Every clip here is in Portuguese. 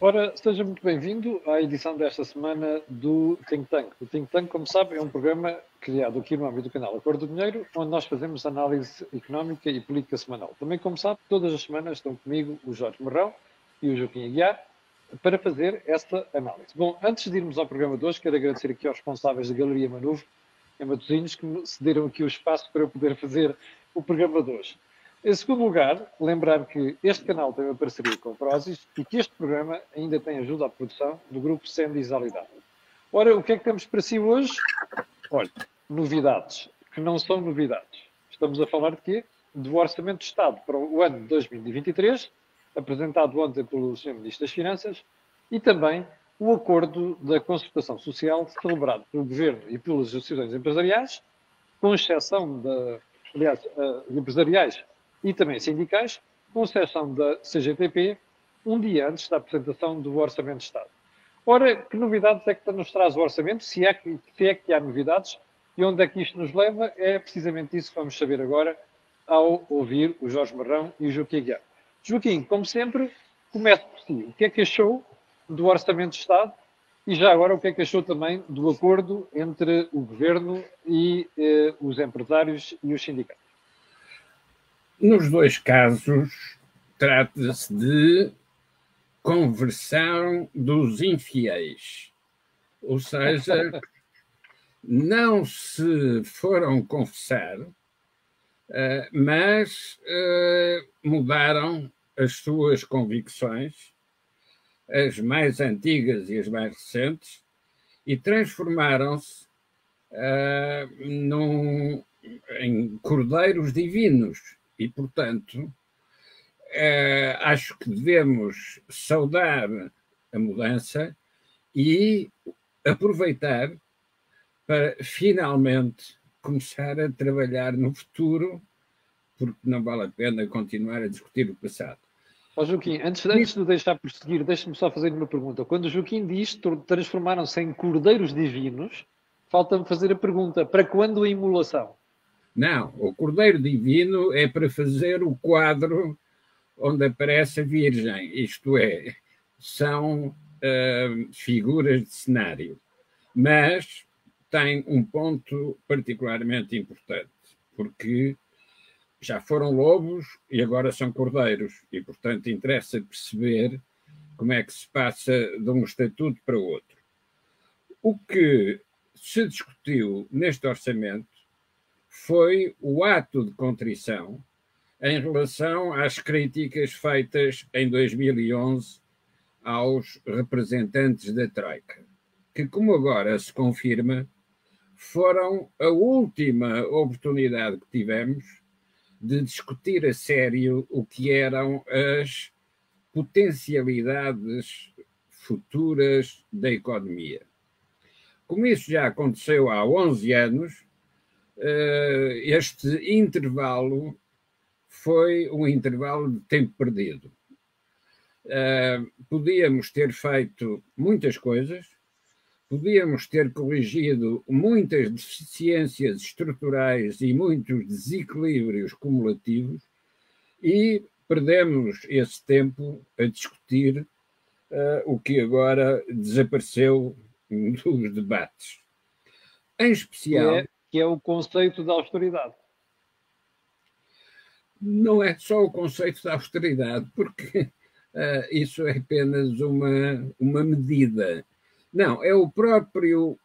Ora, seja muito bem-vindo à edição desta semana do Think Tank. O Think Tank, como sabe, é um programa criado aqui no âmbito do canal Acordo do Dinheiro, onde nós fazemos análise económica e política semanal. Também, como sabe, todas as semanas estão comigo o Jorge Marrão e o Joaquim Aguiar para fazer esta análise. Bom, antes de irmos ao programa de hoje, quero agradecer aqui aos responsáveis da Galeria Manuvo, em Matosinhos, que me cederam aqui o espaço para eu poder fazer o programa de hoje. Em segundo lugar, lembrar que este canal tem uma parceria com o Prozis e que este programa ainda tem ajuda à produção do grupo Sandy Isalidade. Ora, o que é que temos para si hoje? Olha, novidades, que não são novidades. Estamos a falar de quê? Do Orçamento de Estado para o ano de 2023, apresentado ontem pelo Sr. Ministro das Finanças, e também o acordo da concertação social celebrado pelo Governo e pelas associações empresariais, com exceção da, aliás, uh, empresariais e também sindicais, com exceção da CGTP, um dia antes da apresentação do Orçamento de Estado. Ora, que novidades é que nos traz o Orçamento? Se é que, se é que há novidades e onde é que isto nos leva? É precisamente isso que vamos saber agora ao ouvir o Jorge Marrão e o Joaquim Guiar. Joaquim, como sempre, comece por si. O que é que achou do Orçamento de Estado e já agora o que é que achou também do acordo entre o Governo e eh, os empresários e os sindicatos? Nos dois casos, trata-se de conversão dos infiéis. Ou seja, não se foram confessar, eh, mas eh, mudaram as suas convicções, as mais antigas e as mais recentes, e transformaram-se num, em cordeiros divinos e, portanto, eh, acho que devemos saudar a mudança e aproveitar para finalmente começar a trabalhar no futuro, porque não vale a pena continuar a discutir o passado. Ó Joaquim, antes, antes de deixar prosseguir, deixe-me só fazer uma pergunta. Quando Joaquim diz transformaram-se em cordeiros divinos, falta-me fazer a pergunta: para quando a imolação? Não, o Cordeiro Divino é para fazer o quadro onde aparece a Virgem, isto é, são uh, figuras de cenário. Mas tem um ponto particularmente importante, porque já foram lobos e agora são cordeiros, e portanto interessa perceber como é que se passa de um estatuto para outro. O que se discutiu neste orçamento foi o ato de contrição em relação às críticas feitas em 2011 aos representantes da Troika, que, como agora se confirma, foram a última oportunidade que tivemos de discutir a sério o que eram as potencialidades futuras da economia. Como isso já aconteceu há 11 anos, este intervalo foi um intervalo de tempo perdido. Eh, podíamos ter feito muitas coisas, podíamos ter corrigido muitas deficiências estruturais e muitos desequilíbrios cumulativos e perdemos esse tempo a discutir uh, o que agora desapareceu dos debates. Em especial. É, que é o conceito da austeridade. Não é só o conceito da austeridade, porque uh, isso é apenas uma, uma medida. Não, é o próprio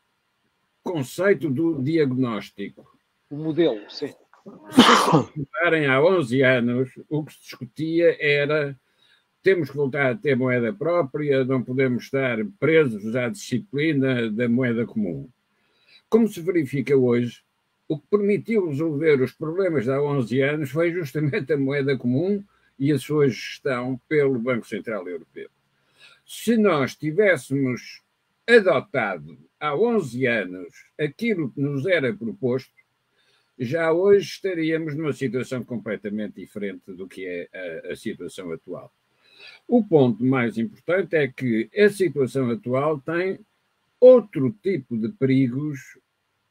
conceito do diagnóstico. O modelo, sim. Se há 11 anos, o que se discutia era temos que voltar a ter moeda própria, não podemos estar presos à disciplina da moeda comum. Como se verifica hoje, o que permitiu resolver os problemas de há 11 anos foi justamente a moeda comum e a sua gestão pelo Banco Central Europeu. Se nós tivéssemos adotado há 11 anos aquilo que nos era proposto, já hoje estaríamos numa situação completamente diferente do que é a, a situação atual. O ponto mais importante é que a situação atual tem outro tipo de perigos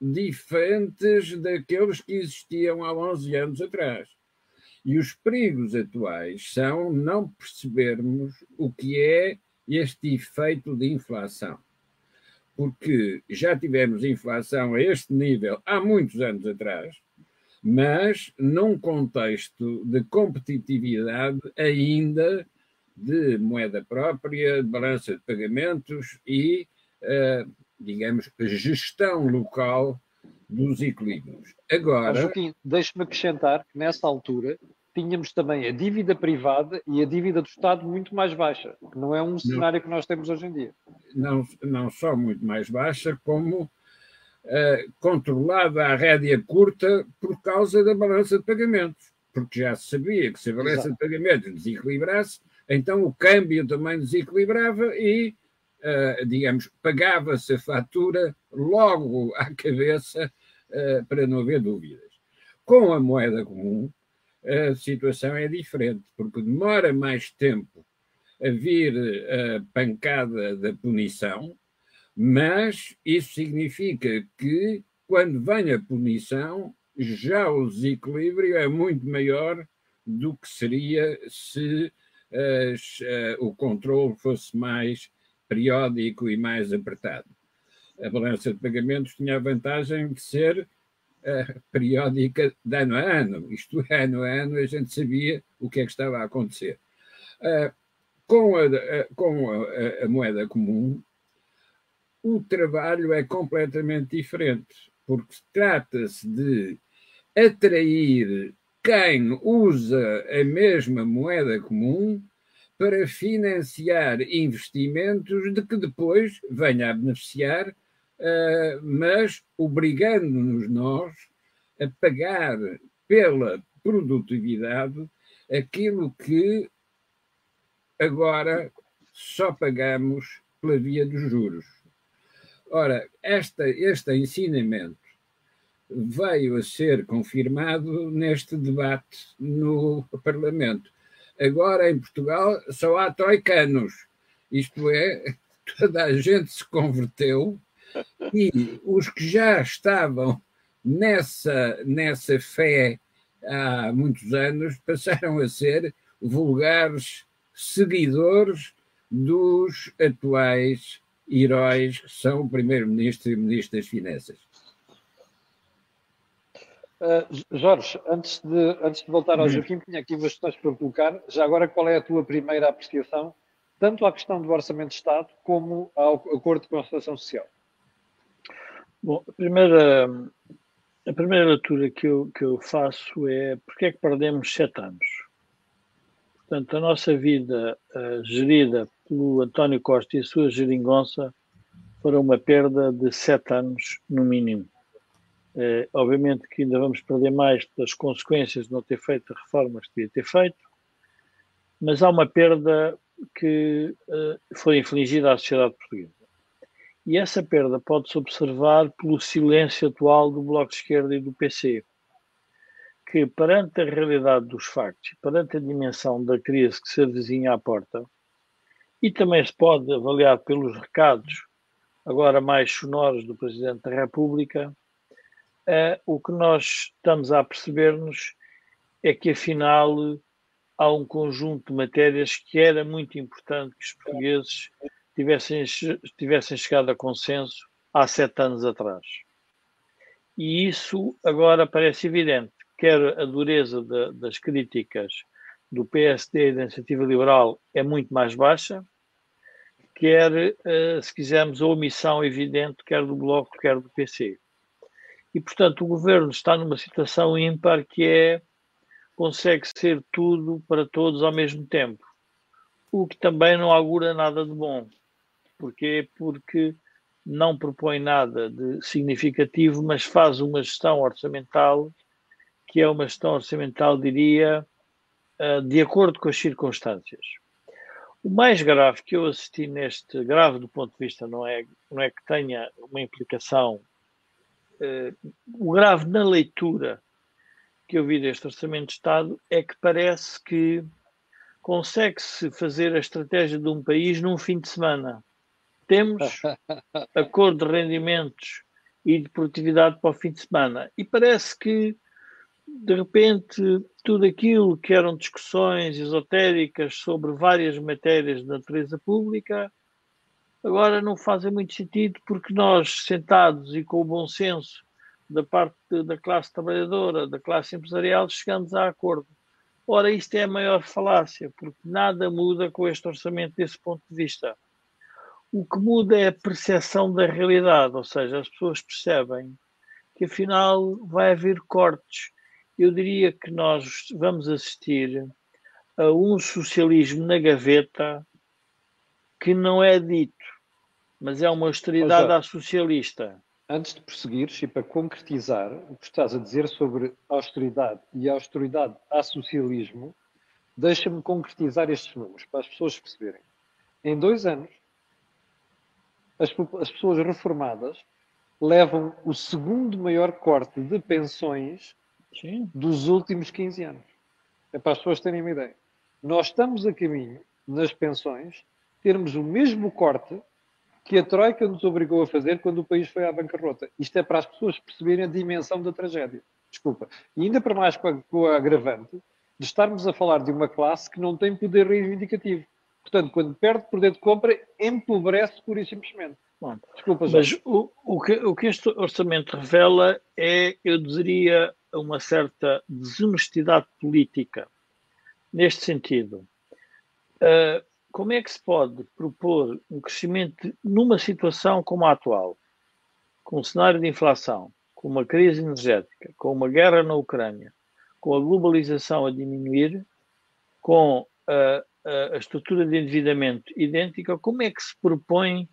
diferentes daqueles que existiam há 11 anos atrás. E os perigos atuais são não percebermos o que é este efeito de inflação. Porque já tivemos inflação a este nível há muitos anos atrás, mas num contexto de competitividade ainda de moeda própria, de balança de pagamentos e, digamos, gestão local dos equilíbrios. Agora. Joaquim, deixe-me acrescentar que nessa altura tínhamos também a dívida privada e a dívida do Estado muito mais baixa, que não é um cenário não, que nós temos hoje em dia. Não, não só muito mais baixa, como uh, controlada à rédea curta por causa da balança de pagamentos, porque já se sabia que se a balança Exato. de pagamentos desequilibrasse, então o câmbio também desequilibrava e, uh, digamos, pagava-se a fatura logo à cabeça uh, para não haver dúvidas. Com a moeda comum, a situação é diferente, porque demora mais tempo a vir a pancada da punição, mas isso significa que, quando vem a punição, já o desequilíbrio é muito maior do que seria se uh, o controle fosse mais periódico e mais apertado. A balança de pagamentos tinha a vantagem de ser uh, periódica de ano a ano, isto é, ano a ano a gente sabia o que é que estava a acontecer. Uh, com a, com a, a moeda comum, o trabalho é completamente diferente, porque trata-se de atrair quem usa a mesma moeda comum para financiar investimentos de que depois venha a beneficiar uh, mas obrigando-nos nós a pagar pela produtividade aquilo que agora só pagamos pela via dos juros. Ora, esta, este ensinamento veio a ser confirmado neste debate no Parlamento. Agora, em Portugal, só há troicanos, isto é, toda a gente se converteu e os que já estavam nessa, nessa fé há muitos anos passaram a ser vulgares seguidores dos atuais heróis que são o Primeiro-Ministro e o Ministro das Finanças. Uh, Jorge, antes de, antes de voltar ao. Joaquim, tinha aqui umas questões para colocar. Já agora, qual é a tua primeira apreciação, tanto à questão do Orçamento de Estado como ao Acordo de Concertação Social? Bom, a primeira, a primeira leitura que eu, que eu faço é porque é que perdemos sete anos? Portanto, a nossa vida uh, gerida pelo António Costa e a sua geringonça foram uma perda de sete anos, no mínimo. Uh, obviamente que ainda vamos perder mais pelas consequências de não ter feito a reforma que devia ter feito, mas há uma perda que uh, foi infligida à sociedade portuguesa. E essa perda pode-se observar pelo silêncio atual do Bloco de Esquerda e do PC, que, perante a realidade dos factos, perante a dimensão da crise que se avizinha à porta, e também se pode avaliar pelos recados, agora mais sonoros, do Presidente da República, eh, o que nós estamos a perceber-nos é que, afinal, há um conjunto de matérias que era muito importante que os portugueses tivessem, tivessem chegado a consenso há sete anos atrás. E isso agora parece evidente, quer a dureza de, das críticas do PSD e da Iniciativa Liberal é muito mais baixa, quer, eh, se quisermos, a omissão evidente, quer do Bloco, quer do PC. E, portanto, o governo está numa situação ímpar que é consegue ser tudo para todos ao mesmo tempo, o que também não augura nada de bom. Porquê? Porque não propõe nada de significativo, mas faz uma gestão orçamental que é uma gestão orçamental, diria, eh, de acordo com as circunstâncias. O mais grave que eu assisti neste, grave do ponto de vista, não é, não é que tenha uma implicação, o grave na leitura que eu vi deste Orçamento de Estado é que parece que consegue-se fazer a estratégia de um país num fim de semana temos acordo de rendimentos e de produtividade para o fim de semana. E parece que de repente, tudo aquilo que eram discussões esotéricas sobre várias matérias de natureza pública, agora não fazem muito sentido porque nós, sentados e com o bom senso da parte da classe trabalhadora, da classe empresarial, chegamos a acordo. Ora, isto é a maior falácia, porque nada muda com este orçamento desse ponto de vista. O que muda é a percepção da realidade, ou seja, as pessoas percebem que afinal vai haver cortes. Eu diria que nós vamos assistir a um socialismo na gaveta que não é dito, mas é uma austeridade à socialista. Antes de prosseguires e para concretizar o que estás a dizer sobre austeridade e austeridade a socialismo, deixa-me concretizar estes números para as pessoas perceberem. Em dois anos, as, as pessoas reformadas levam o segundo maior corte de pensões Sim. dos últimos 15 anos. É para as pessoas terem uma ideia. Nós estamos a caminho, nas pensões, termos o mesmo corte que a Troika nos obrigou a fazer quando o país foi à bancarrota. Isto é para as pessoas perceberem a dimensão da tragédia. Desculpa. E ainda para mais com, a, com a agravante de estarmos a falar de uma classe que não tem poder reivindicativo. Portanto, quando perde poder de compra, empobrece pura e simplesmente. Bom, Desculpa, mas o, o, que, o que este orçamento revela é, eu diria, uma certa desonestidade política. Neste sentido, uh, como é que se pode propor um crescimento numa situação como a atual, com um cenário de inflação, com uma crise energética, com uma guerra na Ucrânia, com a globalização a diminuir, com a, a, a estrutura de endividamento idêntica, como é que se propõe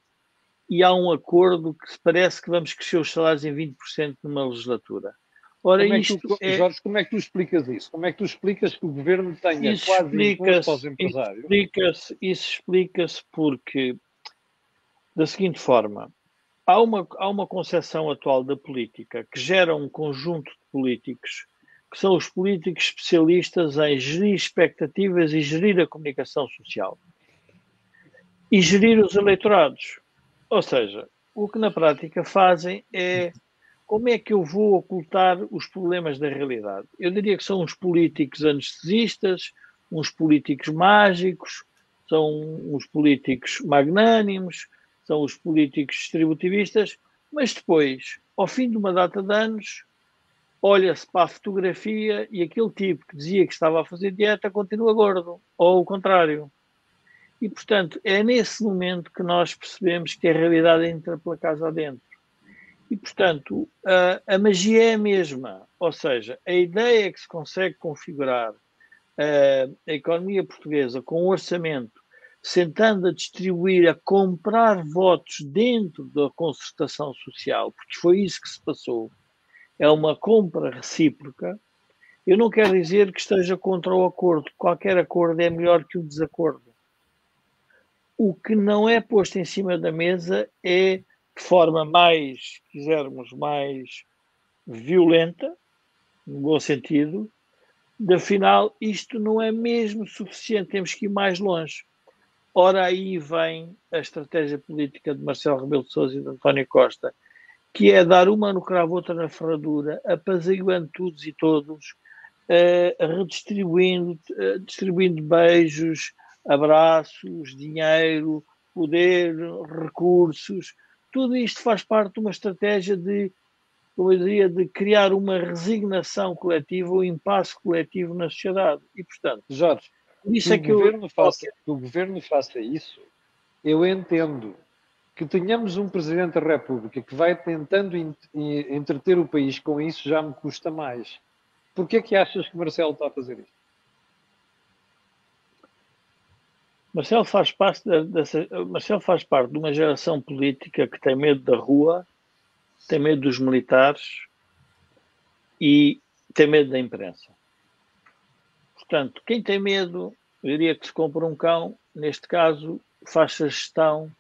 e há um acordo que parece que vamos crescer os salários em 20% numa legislatura. Ora, como é tu, é... Jorge, como é que tu explicas isso? Como é que tu explicas que o governo tenha isso quase imposto aos empresários? Isso explica-se explica porque, da seguinte forma, há uma, há uma concepção atual da política que gera um conjunto de políticos que são os políticos especialistas em gerir expectativas e gerir a comunicação social. E gerir os eleitorados. Ou seja, o que na prática fazem é como é que eu vou ocultar os problemas da realidade? Eu diria que são uns políticos anestesistas, uns políticos mágicos, são uns políticos magnânimos, são os políticos distributivistas, mas depois, ao fim de uma data de anos, olha-se para a fotografia e aquele tipo que dizia que estava a fazer dieta continua gordo, ou o contrário. E, portanto, é nesse momento que nós percebemos que a realidade entra pela casa adentro. E, portanto, a, a magia é a mesma. Ou seja, a ideia que se consegue configurar a, a economia portuguesa com um orçamento sentando a distribuir, a comprar votos dentro da concertação social, porque foi isso que se passou, é uma compra recíproca. Eu não quero dizer que esteja contra o acordo. Qualquer acordo é melhor que o desacordo. O que não é posto em cima da mesa é de forma mais, quisermos, mais violenta, no bom sentido, de afinal isto não é mesmo suficiente, temos que ir mais longe. Ora, aí vem a estratégia política de Marcelo Rebelo de Sousa e de António Costa, que é dar uma no cravo, outra na ferradura, apaziguando todos e todos, uh, redistribuindo, uh, distribuindo beijos, abraços, dinheiro, poder, recursos, tudo isto faz parte de uma estratégia de, como eu diria, de criar uma resignação coletiva, um impasse coletivo na sociedade. E, portanto, Jorge, isso que, é que, o governo eu... faça, que o governo faça isso, eu entendo que tenhamos um Presidente da República que vai tentando entreter o país com isso já me custa mais. Porquê é que achas que Marcelo está a fazer isto? Marcelo faz parte dessa, Marcelo faz parte de uma geração política que tem medo da rua, tem medo dos militares e tem medo da imprensa. Portanto, quem tem medo, eu diria que se compra um cão, neste caso, faz a gestão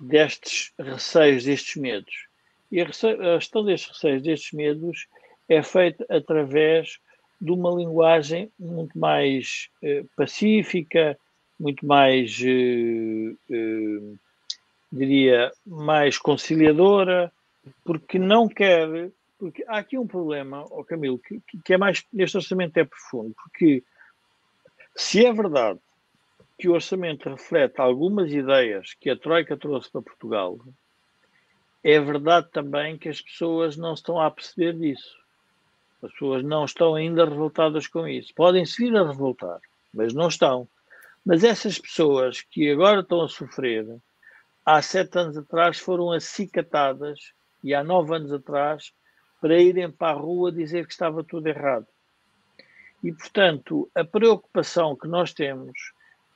destes receios, destes medos. E a, a gestão destes receios, destes medos, é feita através de uma linguagem muito mais eh, pacífica, muito mais, eh, eh, diria, mais conciliadora, porque não quer, porque há aqui um problema, oh Camilo, que, que é mais, neste orçamento é profundo, porque se é verdade que o orçamento reflete algumas ideias que a Troika trouxe para Portugal, é verdade também que as pessoas não estão a perceber disso. As pessoas não estão ainda revoltadas com isso. Podem-se vir a revoltar, mas não estão. Mas essas pessoas que agora estão a sofrer, há sete anos atrás foram acicatadas e há nove anos atrás para irem para a rua dizer que estava tudo errado. E, portanto, a preocupação que nós temos,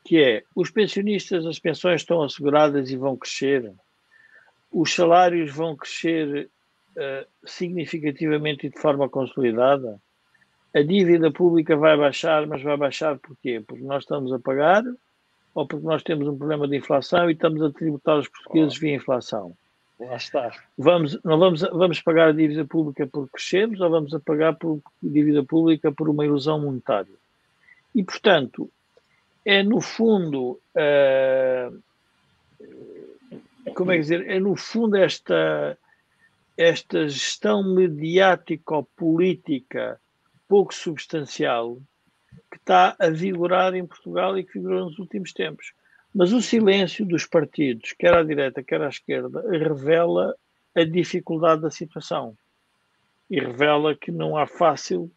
que é os pensionistas, as pensões estão asseguradas e vão crescer, os salários vão crescer uh, significativamente e de forma consolidada, a dívida pública vai baixar, mas vai baixar porquê? Porque nós estamos a pagar ou porque nós temos um problema de inflação e estamos a tributar os portugueses oh. via inflação. Lá está. Vamos, não vamos, vamos pagar a dívida pública por crescermos ou vamos a pagar por dívida pública por uma ilusão monetária? E, portanto, é no fundo, uh, como é que dizer, é no fundo esta, esta gestão mediático-política pouco substancial que está a vigorar em Portugal e que vigorou nos últimos tempos. Mas o silêncio dos partidos, quer à direita, quer à esquerda, revela a dificuldade da situação e revela que não há fácil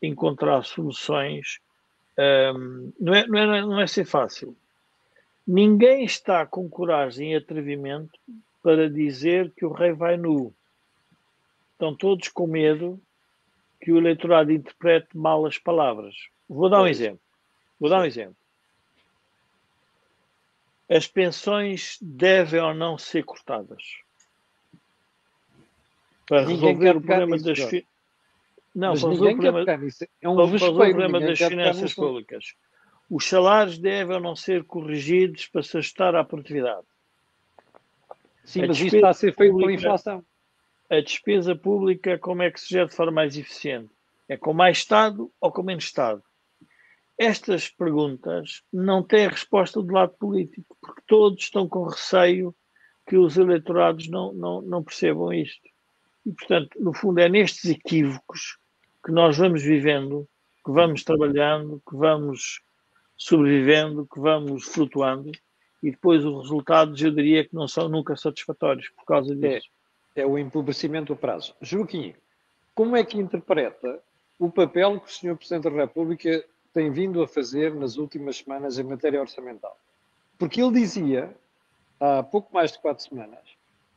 encontrar soluções. Um, não, é, não, é, não é ser fácil. Ninguém está com coragem e atrevimento para dizer que o rei vai nu. Estão todos com medo que o eleitorado interprete mal as palavras. Vou dar um exemplo. Vou dar um exemplo. As pensões devem ou não ser cortadas? Para resolver o problema das fi... Não, para resolver o problema, é um para resolver o problema das finanças públicas. Os salários devem ou não ser corrigidos para se ajustar à produtividade. Sim, a mas isso está a ser feito pela inflação. A despesa pública, como é que se gera de forma mais eficiente? É com mais Estado ou com menos Estado? estas perguntas não têm resposta do lado político, porque todos estão com receio que os eleitorados não, não, não percebam isto. E, portanto, no fundo, é nestes equívocos que nós vamos vivendo, que vamos trabalhando, que vamos sobrevivendo, que vamos flutuando, e depois os resultados, eu diria que não são nunca satisfatórios por causa disso. É, é o empobrecimento do prazo. Joaquim, como é que interpreta o papel que o Sr. Presidente da República tem vindo a fazer nas últimas semanas em matéria orçamental. Porque ele dizia, há pouco mais de quatro semanas,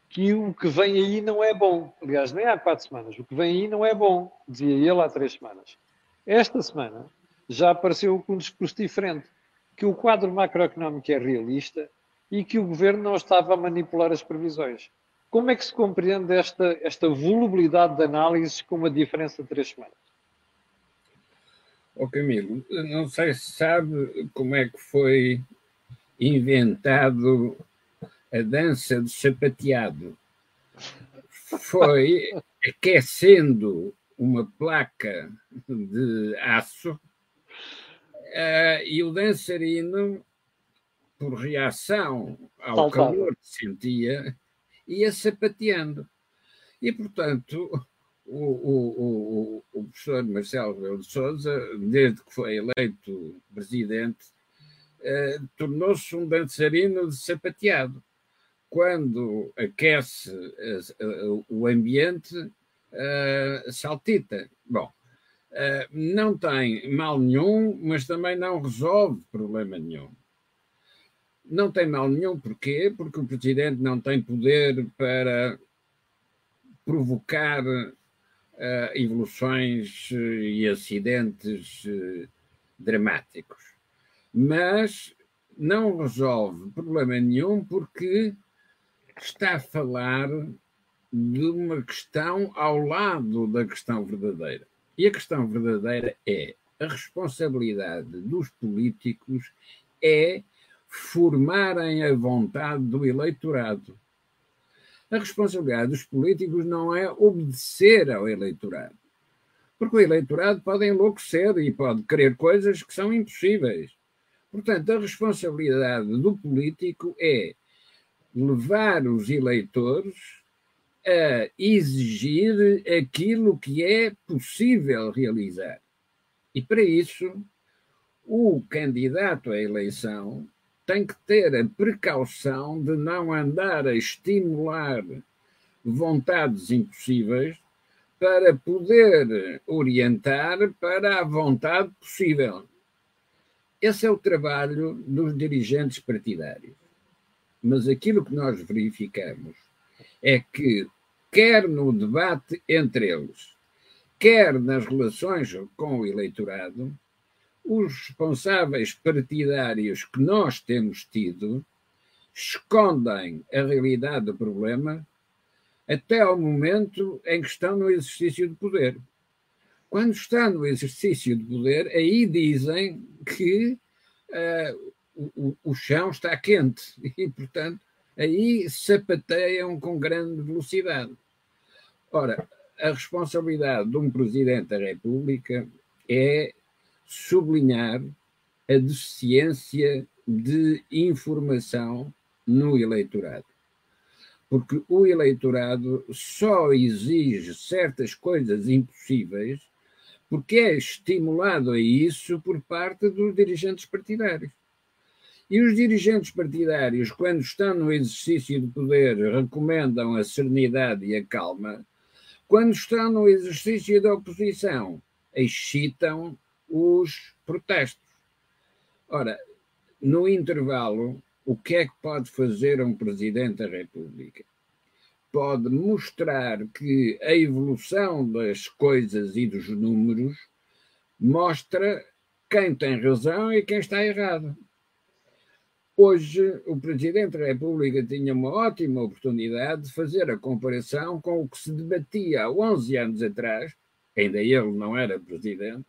que o que vem aí não é bom. Aliás, nem há quatro semanas. O que vem aí não é bom, dizia ele há três semanas. Esta semana já apareceu com um discurso diferente, que o quadro macroeconómico é realista e que o governo não estava a manipular as previsões. Como é que se compreende esta, esta volubilidade de análises com uma diferença de três semanas? Ó oh, Camilo, não sei se sabe como é que foi inventado a dança do sapateado. Foi aquecendo uma placa de aço uh, e o dançarino, por reação ao Saltava. calor que sentia, ia sapateando. E, portanto, o, o, o, professor Marcelo Rebelo de Souza, desde que foi eleito presidente, eh, tornou-se um dançarino de sapateado. Quando aquece eh, o ambiente, eh, saltita. Bom, eh, não tem mal nenhum, mas também não resolve problema nenhum. Não tem mal nenhum, porquê? Porque o presidente não tem poder para provocar uh, evoluções eh, e acidentes uh, dramáticos. Mas não resolve problema nenhum porque está a falar de uma questão ao lado da questão verdadeira. E a questão verdadeira é a responsabilidade dos políticos é formarem a vontade do eleitorado. A responsabilidade dos políticos não é obedecer ao eleitorado. Porque o eleitorado pode enlouquecer e pode querer coisas que são impossíveis. Portanto, a responsabilidade do político é levar os eleitores a exigir aquilo que é possível realizar. E para isso, o candidato à eleição tem que ter a precaução de não andar a estimular vontades impossíveis para poder orientar para a vontade possível. Esse é o trabalho dos dirigentes partidários. Mas aquilo que nós verificamos é que, quer no debate entre eles, quer nas relações com o eleitorado, os responsáveis partidários que nós temos tido escondem a realidade do problema até ao momento em que estão no exercício de poder. Quando estão no exercício de poder, aí dizem que uh, o, o chão está quente e, portanto, aí sapateiam com grande velocidade. Ora, a responsabilidade de um Presidente da República é sublinhar a deficiência de informação no eleitorado. Porque o eleitorado só exige certas coisas impossíveis porque é estimulado a isso por parte dos dirigentes partidários. E os dirigentes partidários, quando estão no exercício de poder, recomendam a serenidade e a calma. Quando estão no exercício da oposição, excitam os protestos. Ora, no intervalo, o que é que pode fazer um presidente da República? Pode mostrar que a evolução das coisas e dos números mostra quem tem razão e quem está errado. Hoje, o Presidente da República tinha uma ótima oportunidade de fazer a comparação com o que se debatia há 11 anos atrás, ainda ele não era Presidente,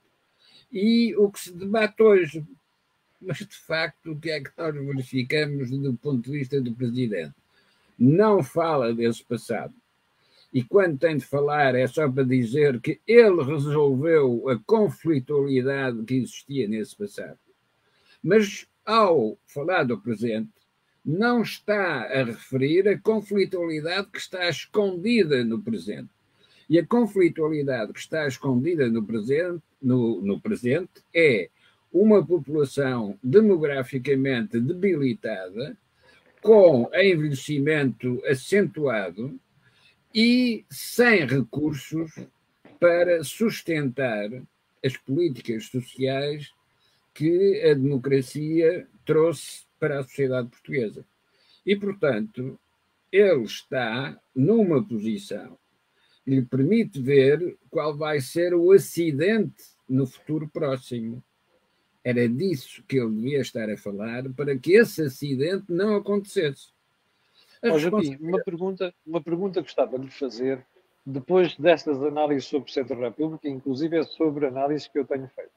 e o que se debate hoje. Mas, de facto, o que é que nós verificamos do ponto de vista do Presidente? Não fala desse passado. E quando tem de falar é só para dizer que ele resolveu a conflitualidade que existia nesse passado. Mas ao falar do presente, não está a referir a conflitualidade que está escondida no presente. E a conflitualidade que está escondida no presente, no, no presente é uma população demograficamente debilitada, com envelhecimento acentuado e sem recursos para sustentar as políticas sociais que a democracia trouxe para a sociedade portuguesa. E, portanto, ele está numa posição lhe permite ver qual vai ser o acidente no futuro próximo. Era disso que ele devia estar a falar para que esse acidente não acontecesse. Oh, Joaquim, uma pergunta, uma pergunta que gostava de lhe fazer depois destas análises sobre o Centro da República, inclusive é sobre análises que eu tenho feito.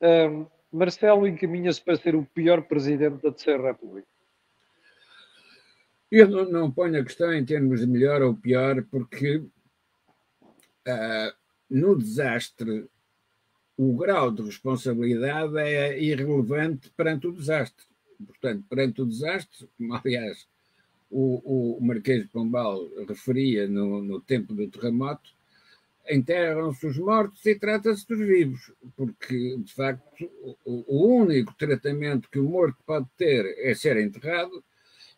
Um, Marcelo encaminha-se para ser o pior presidente da Terceira República? Eu não, não ponho a questão em termos de melhor ou pior, porque uh, no desastre o grau de responsabilidade é irrelevante perante o desastre. Portanto, perante o desastre, como aliás o, o Marquês de Pombal referia no, no tempo do terremoto, enterram-se os mortos e trata-se dos vivos, porque, de facto, o, o, único tratamento que o morto pode ter é ser enterrado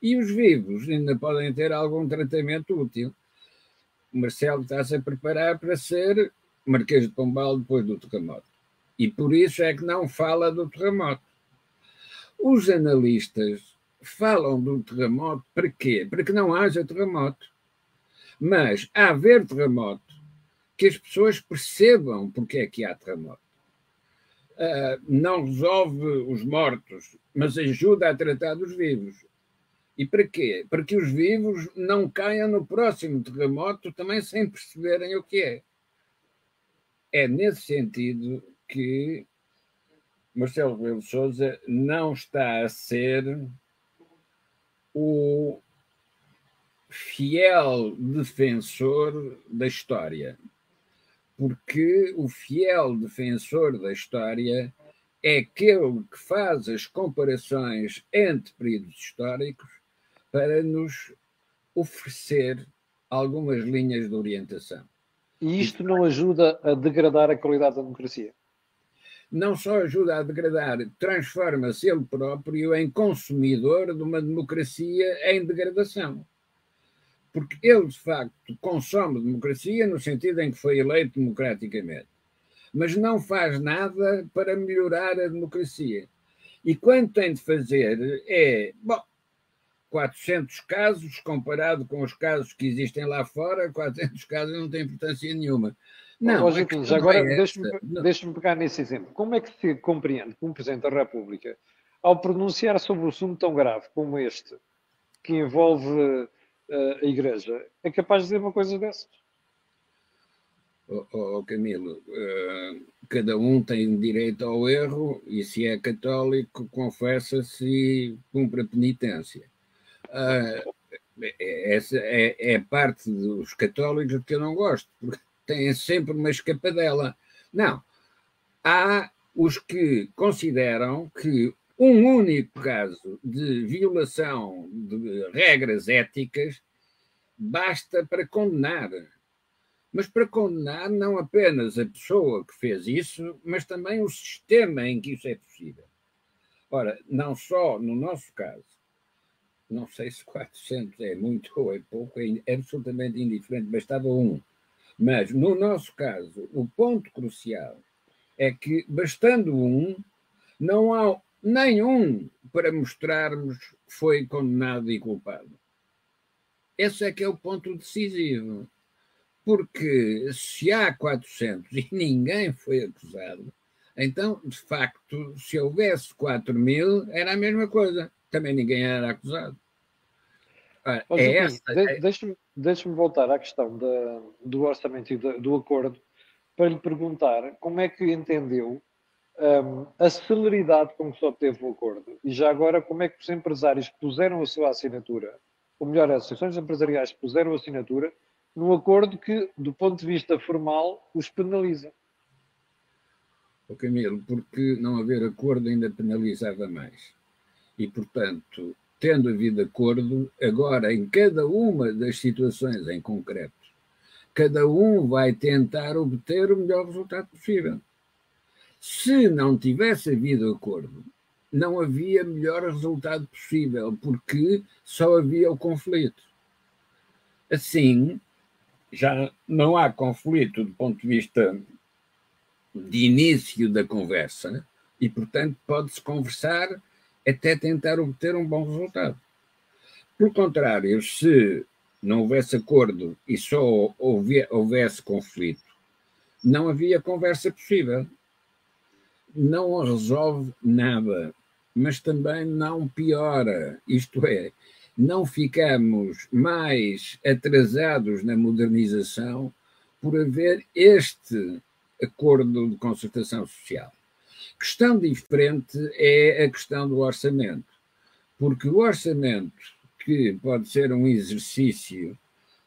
e os vivos ainda podem ter algum tratamento útil. O Marcelo está-se a preparar para ser Marquês de Pombal depois do terremoto. E por isso é que não fala do terremoto. Os analistas falam do terremoto para quê? Para que não haja terremoto. Mas, a haver terremoto, que as pessoas percebam porque é que há terremoto. Uh, não resolve os mortos, mas ajuda a tratar dos vivos. E para quê? Para que os vivos não caiam no próximo terremoto também sem perceberem o que é. É nesse sentido que Marcelo Rebelo Souza não está a ser o fiel defensor da história porque o fiel defensor da história é aquele que faz as comparações entre períodos históricos para nos oferecer algumas linhas de orientação. E isto não ajuda a degradar a qualidade da democracia? Não só ajuda a degradar, transforma-se ele próprio em consumidor de uma democracia em degradação. Porque ele, de facto, consome democracia no sentido em que foi eleito democraticamente, mas não faz nada para melhorar a democracia. E quando tem de fazer é, bom, 400 casos, comparado com os casos que existem lá fora, 400 casos não tem importância nenhuma. Não, já agora é deixe-me deixe pegar nesse exemplo. Como é que se compreende que um Presidente da República, ao pronunciar sobre um assunto tão grave como este, que envolve uh, a Igreja, é capaz de dizer uma coisa dessas? Oh, oh, Camilo, uh, cada um tem direito ao erro e se é católico, confessa-se e cumpre a penitência. Uh, essa é, é, parte dos católicos que eu não gosto, porque têm sempre uma escapadela. Não. Há os que consideram que um único caso de violação de regras éticas basta para condenar. Mas para condenar não apenas a pessoa que fez isso, mas também o sistema em que isso é possível. Ora, não só no nosso caso, não sei se 400 é muito ou é pouco, é absolutamente indiferente, bastava um. Mas, no nosso caso, o ponto crucial é que, bastando um, não há nenhum para mostrarmos que foi condenado e culpado. Esse é que é o ponto decisivo. Porque se há 400 e ninguém foi acusado, então, de facto, se houvesse 4 mil, era a mesma coisa também ninguém era acusado. Ah, é essa, de, Deixa-me deixa voltar à questão da, do orçamento e do, do acordo para lhe perguntar como é que entendeu um, a celeridade com que se obteve o acordo e já agora como é que os empresários puseram a sua assinatura, ou melhor, as associações empresariais puseram a assinatura num acordo que, do ponto de vista formal, os penaliza. O Camilo, porque não haver acordo ainda penalizava mais. E, portanto, tendo havido acordo, agora em cada uma das situações em concreto, cada um vai tentar obter o melhor resultado possível. Se não tivesse havido acordo, não havia melhor resultado possível, porque só havia o conflito. Assim, já não há conflito do ponto de vista de início da conversa, e, portanto, pode-se conversar até tentar obter um bom resultado. Por contrário, se não houvesse acordo e só houvesse conflito, não havia conversa possível. Não resolve nada, mas também não piora. Isto é, não ficamos mais atrasados na modernização por haver este acordo de concertação social. Questão diferente é a questão do orçamento, porque o orçamento, que pode ser um exercício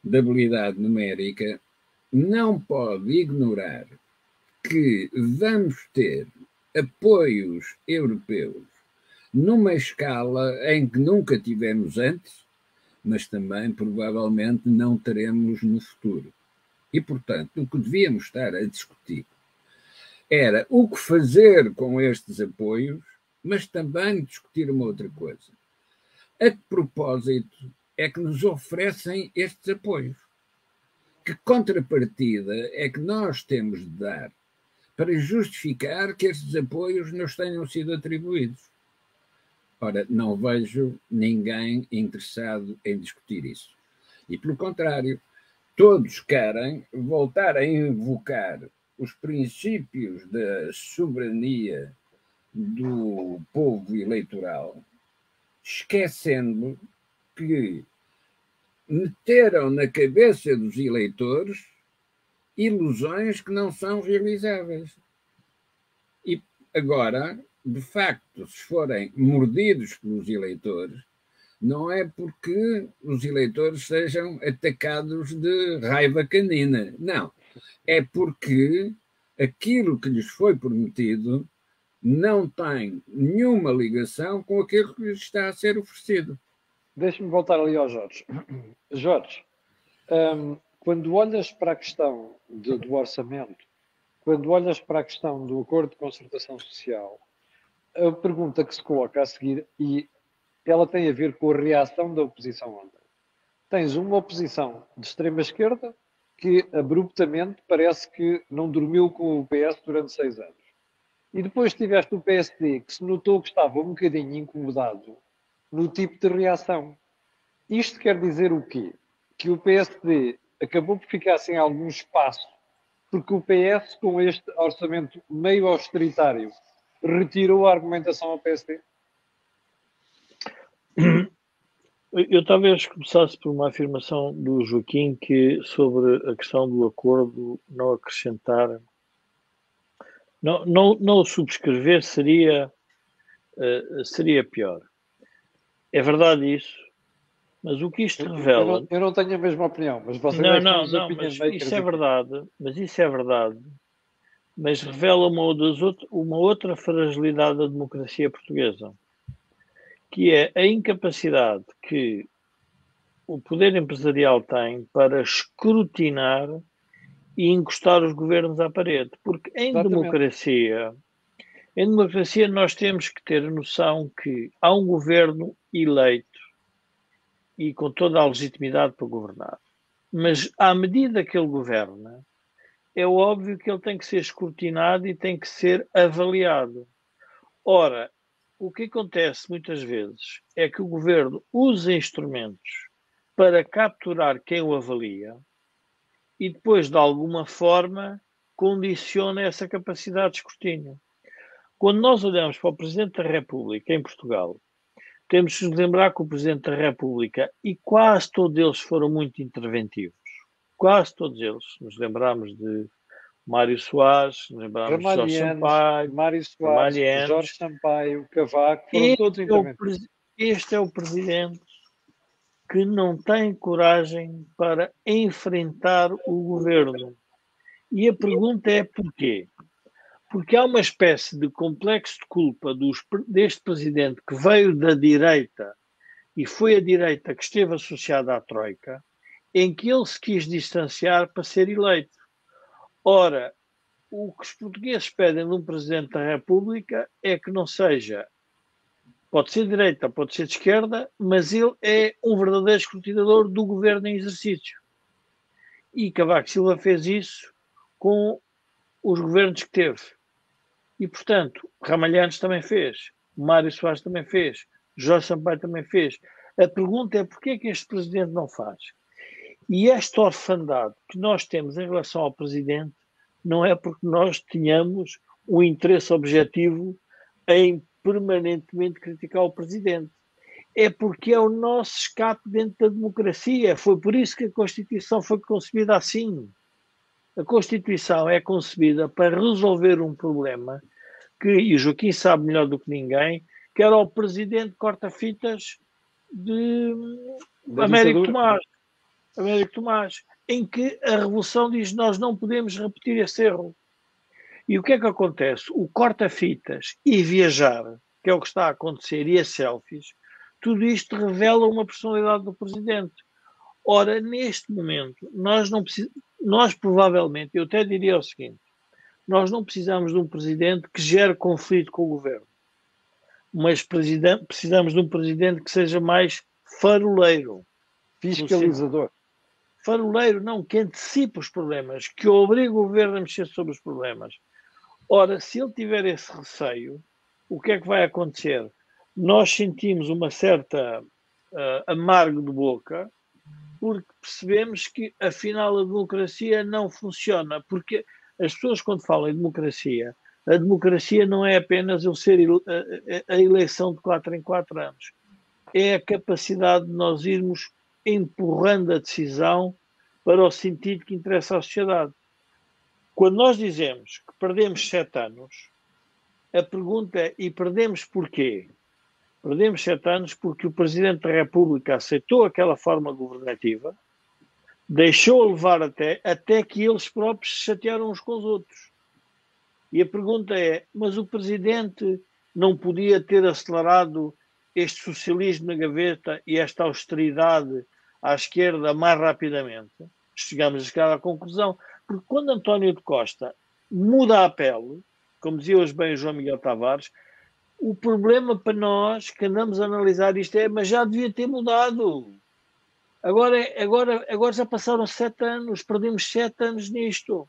de habilidade numérica, não pode ignorar que vamos ter apoios europeus numa escala em que nunca tivemos antes, mas também provavelmente não teremos no futuro. E, portanto, o que devíamos estar a discutir era o que fazer com estes apoios, mas também discutir uma outra coisa. A que propósito é que nos oferecem estes apoios? Que contrapartida é que nós temos de dar para justificar que estes apoios nos tenham sido atribuídos? Ora, não vejo ninguém interessado em discutir isso. E, pelo contrário, todos querem voltar a invocar os princípios da soberania do povo eleitoral, esquecendo que meteram na cabeça dos eleitores ilusões que não são realizáveis. E agora, de facto, se forem mordidos pelos eleitores, não é porque os eleitores sejam atacados de raiva canina. Não é porque aquilo que lhes foi prometido não tem nenhuma ligação com aquilo que lhes está a ser oferecido. Deixe-me voltar ali ao Jorge. Jorge, um, quando olhas para a questão de, do orçamento, quando olhas para a questão do acordo de concertação social, a pergunta que se coloca a seguir, e ela tem a ver com a reação da oposição ontem. Tens uma oposição de extrema esquerda que abruptamente parece que não dormiu com o PS durante seis anos. E depois tiveste o PSD que se notou que estava um bocadinho incomodado no tipo de reação. Isto quer dizer o quê? Que o PSD acabou por ficar sem algum espaço, porque o PS, com este orçamento meio austeritário, retirou a argumentação ao PSD? Eu talvez começasse por uma afirmação do Joaquim que sobre a questão do acordo não acrescentar, não, não, não subscrever seria, uh, seria pior. É verdade isso, mas o que isto revela. Eu não, eu não tenho a mesma opinião, mas você não, não, não, mas isso é verdade, mas isso é verdade, mas revela uma, uma outra fragilidade da democracia portuguesa que é a incapacidade que o poder empresarial tem para escrutinar e encostar os governos à parede. Porque em Exatamente. democracia, em democracia nós temos que ter a noção que há um governo eleito e com toda a legitimidade para governar. Mas à medida que ele governa, é óbvio que ele tem que ser escrutinado e tem que ser avaliado. Ora, o que acontece muitas vezes é que o governo usa instrumentos para capturar quem o avalia e depois, de alguma forma, condiciona essa capacidade de escrutínio. Quando nós olhamos para o Presidente da República em Portugal, temos de nos lembrar que o Presidente da República, e quase todos eles foram muito interventivos, quase todos eles, nos lembramos de Mário Soares, lembramos Jorge Sampaio, Mário Soares, Jorge Sampaio, Cavaco, foram este todos. É este é o presidente que não tem coragem para enfrentar o governo. E a pergunta é porquê? Porque há uma espécie de complexo de culpa dos, deste presidente que veio da direita e foi a direita que esteve associada à Troika, em que ele se quis distanciar para ser eleito. Ora, o que os portugueses pedem de um Presidente da República é que não seja, pode ser de direita, pode ser de esquerda, mas ele é um verdadeiro escrutinador do governo em exercício. E Cavaco Silva fez isso com os governos que teve. E, portanto, Ramalhantes também fez, Mário Soares também fez, Jorge Sampaio também fez. A pergunta é porquê é que este Presidente não faz? E esta orfandade que nós temos em relação ao Presidente não é porque nós tenhamos o interesse objetivo em permanentemente criticar o Presidente. É porque é o nosso escape dentro da democracia. Foi por isso que a Constituição foi concebida assim. A Constituição é concebida para resolver um problema que, e o Joaquim sabe melhor do que ninguém, que era o Presidente corta-fitas de Américo Tomás. Américo Tomás, em que a Revolução diz nós não podemos repetir esse erro. E o que é que acontece? O corta-fitas e viajar, que é o que está a acontecer, e as selfies, tudo isto revela uma personalidade do Presidente. Ora, neste momento, nós não precisamos, nós provavelmente, eu até diria o seguinte, nós não precisamos de um Presidente que gere conflito com o Governo, mas precisamos de um Presidente que seja mais faroleiro. Fiscalizador faroleiro, não, que antecipa os problemas, que obriga o governo a mexer sobre os problemas. Ora, se ele tiver esse receio, o que é que vai acontecer? Nós sentimos uma certa uh, amargo de boca, porque percebemos que, afinal, a democracia não funciona. Porque as pessoas, quando falam em democracia, a democracia não é apenas eu ser a, a eleição de quatro em quatro anos. É a capacidade de nós irmos empurrando a decisão para o sentido que interessa à sociedade. Quando nós dizemos que perdemos sete anos, a pergunta é: e perdemos porquê? Perdemos sete anos porque o Presidente da República aceitou aquela forma governativa, deixou levar até, até que eles próprios se chatearam uns com os outros. E a pergunta é: mas o Presidente não podia ter acelerado este socialismo na gaveta e esta austeridade à esquerda mais rapidamente, chegamos a chegar à conclusão, porque quando António de Costa muda a pele, como dizia hoje bem o João Miguel Tavares, o problema para nós que andamos a analisar isto é, mas já devia ter mudado. Agora, agora, agora já passaram sete anos, perdemos sete anos nisto.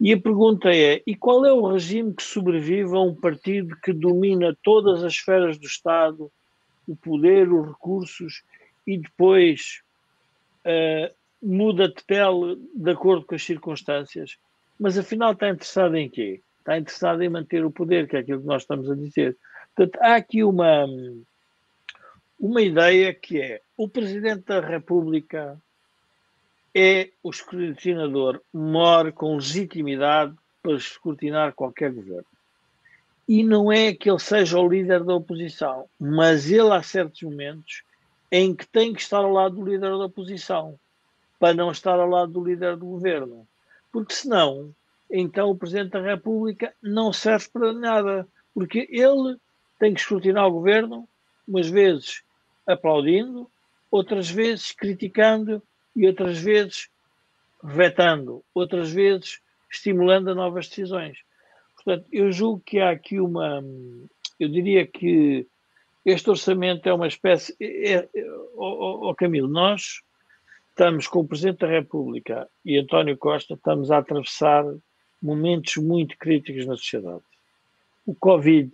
E a pergunta é: e qual é o regime que sobrevive a um partido que domina todas as esferas do Estado, o poder, os recursos, e depois uh, muda de pele de acordo com as circunstâncias? Mas afinal está interessado em quê? Está interessado em manter o poder, que é aquilo que nós estamos a dizer. Portanto, há aqui uma, uma ideia que é o Presidente da República é o escrutinador maior com legitimidade para escrutinar qualquer governo. E não é que ele seja o líder da oposição, mas ele há certos momentos em que tem que estar ao lado do líder da oposição, para não estar ao lado do líder do governo. Porque senão, então o Presidente da República não serve para nada, porque ele tem que escrutinar o governo, umas vezes aplaudindo, outras vezes criticando e outras vezes vetando, outras vezes estimulando a novas decisões. Portanto, eu julgo que há aqui uma. Eu diria que este orçamento é uma espécie. É, é, oh, oh, Camilo, nós estamos com o Presidente da República e António Costa, estamos a atravessar momentos muito críticos na sociedade. O Covid,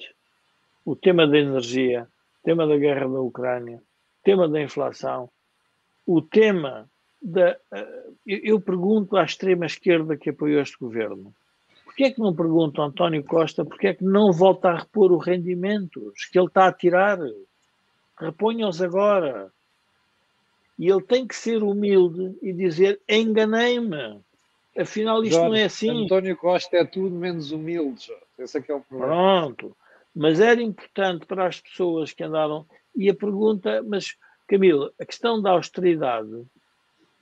o tema da energia, o tema da guerra da Ucrânia, o tema da inflação, o tema da. Eh, eu pergunto à extrema-esquerda que apoiou este governo. Porquê é que não perguntam António Costa porquê é que não volta a repor os rendimentos que ele está a tirar? Reponham-os agora. E ele tem que ser humilde e dizer: enganei-me. Afinal, isto Jorge, não é assim. António Costa é tudo menos humilde, Jorge. Esse é que é o problema. Pronto. Mas era importante para as pessoas que andaram. E a pergunta, mas Camilo, a questão da austeridade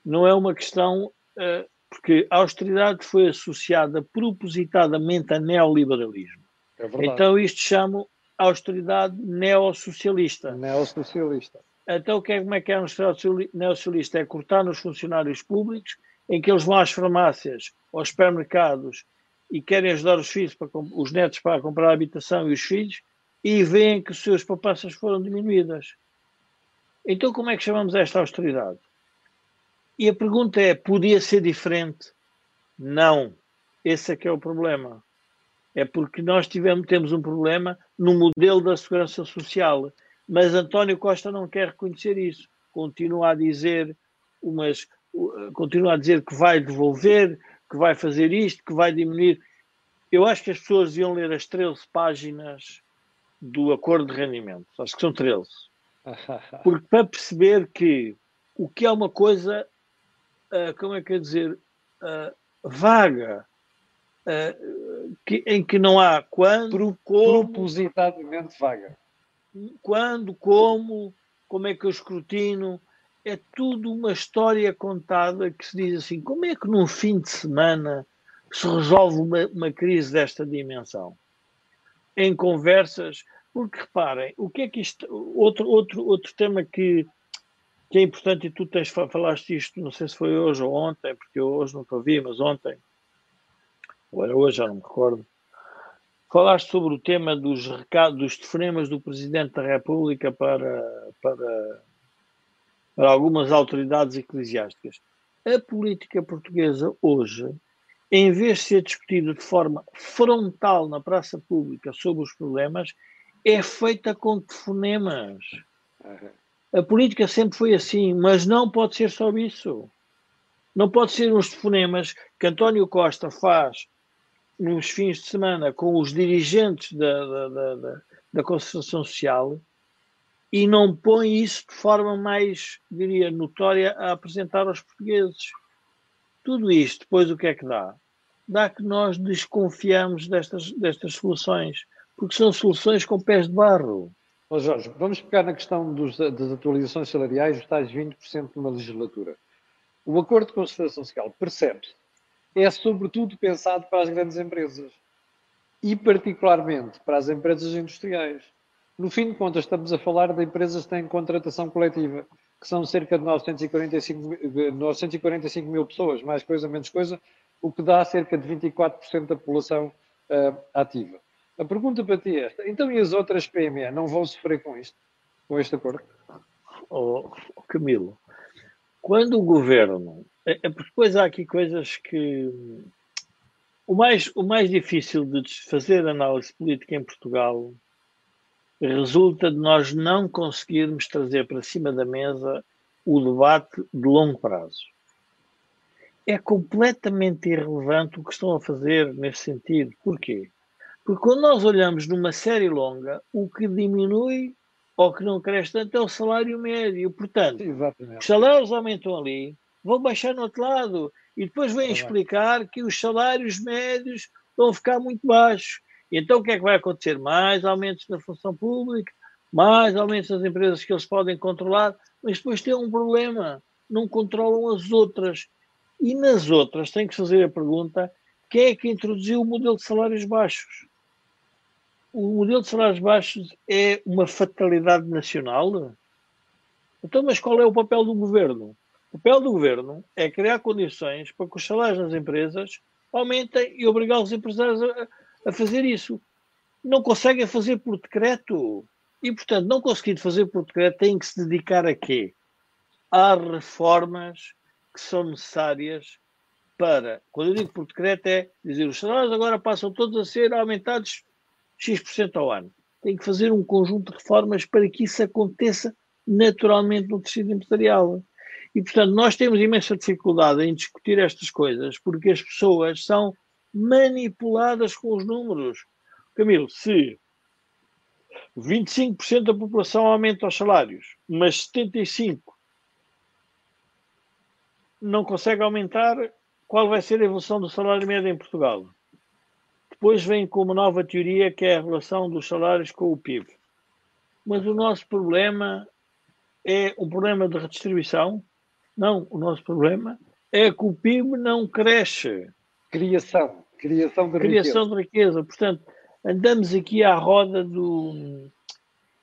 não é uma questão, uh, porque a austeridade foi associada propositadamente a neoliberalismo. É então isto chama austeridade neossocialista. Neossocialista. Então que é, como é que é a austeridade neossocialista? É cortar nos funcionários públicos, em que eles vão às farmácias, aos supermercados e querem ajudar os filhos, para, os netos para comprar a habitação e os filhos, e veem que as suas poupanças foram diminuídas. Então como é que chamamos esta austeridade? E a pergunta é: podia ser diferente? Não. Esse é que é o problema. É porque nós tivemos, temos um problema no modelo da segurança social. Mas António Costa não quer reconhecer isso. Continua a dizer umas, continua a dizer que vai devolver, que vai fazer isto, que vai diminuir. Eu acho que as pessoas iam ler as 13 páginas do acordo de rendimento. Acho que são 13. Porque para perceber que o que é uma coisa uh, como é que é dizer, uh, vaga, uh, que, em que não há quando, Pro, como, propositadamente vaga. Quando, como, como é que eu escrutino, é tudo uma história contada que se diz assim, como é que num fim de semana se resolve uma, uma crise desta dimensão? Em conversas, porque reparem, o que é que isto, outro, outro, outro tema que que é importante, e tu tens falaste isto, não sei se foi hoje ou ontem, porque eu hoje não te ouvi, mas ontem, ou era hoje, já não me recordo, falaste sobre o tema dos recados, dos telefonemas do Presidente da República para, para, para algumas autoridades eclesiásticas. A política portuguesa hoje, em vez de ser discutida de forma frontal na praça pública sobre os problemas, é feita com telefonemas. Uhum. A política sempre foi assim, mas não pode ser só isso. Não pode ser uns telefonemas que António Costa faz nos fins de semana com os dirigentes da, da, da, da, da concertação social e não põe isso de forma mais, diria, notória a apresentar aos portugueses. Tudo isto, depois o que é que dá? Dá que nós desconfiamos destas, destas soluções, porque são soluções com pés de barro. Oh Jorge, vamos pegar na questão dos, das atualizações salariais, os tais 20% numa legislatura. O acordo de concertação social, percebe é sobretudo pensado para as grandes empresas e particularmente para as empresas industriais. No fim de contas, estamos a falar de empresas que têm contratação coletiva. que são cerca de 945, 945 mil pessoas, mais coisa, menos coisa, o que dá cerca de 24% da população uh, ativa. A pergunta para ti é então e as outras PME não vão sofrer com isto? Com este acordo? Oh, Camilo, quando o governo. É, é depois há aqui coisas que. O mais, o mais difícil de fazer análise política em Portugal resulta de nós não conseguirmos trazer para cima da mesa o debate de longo prazo. É completamente irrelevante o que estão a fazer nesse sentido. Porquê? Porque quando nós olhamos numa série longa, o que diminui ou que não cresce tanto é o salário médio. Portanto, Exatamente. os salários aumentam ali, vão baixar no outro lado e depois vêm explicar que os salários médios vão ficar muito baixos. Então o que é que vai acontecer? Mais aumentos na função pública, mais aumentos nas empresas que eles podem controlar, mas depois tem um problema, não controlam as outras. E nas outras tem que fazer a pergunta: quem é que introduziu o modelo de salários baixos? O modelo de salários baixos é uma fatalidade nacional? Então, mas qual é o papel do governo? O papel do governo é criar condições para que os salários nas empresas aumentem e obrigar os empresários a, a fazer isso. Não conseguem fazer por decreto. E, portanto, não conseguindo fazer por decreto, têm que se dedicar a quê? Às reformas que são necessárias para, quando eu digo por decreto, é dizer os salários agora passam todos a ser aumentados X% ao ano. Tem que fazer um conjunto de reformas para que isso aconteça naturalmente no tecido empresarial. E, portanto, nós temos imensa dificuldade em discutir estas coisas porque as pessoas são manipuladas com os números. Camilo, se 25% da população aumenta os salários, mas 75% não consegue aumentar, qual vai ser a evolução do salário médio em Portugal? Depois vem com uma nova teoria que é a relação dos salários com o PIB. Mas o nosso problema é um problema de redistribuição? Não, o nosso problema é que o PIB não cresce. Criação, criação de criação riqueza. de riqueza. Portanto, andamos aqui à roda do,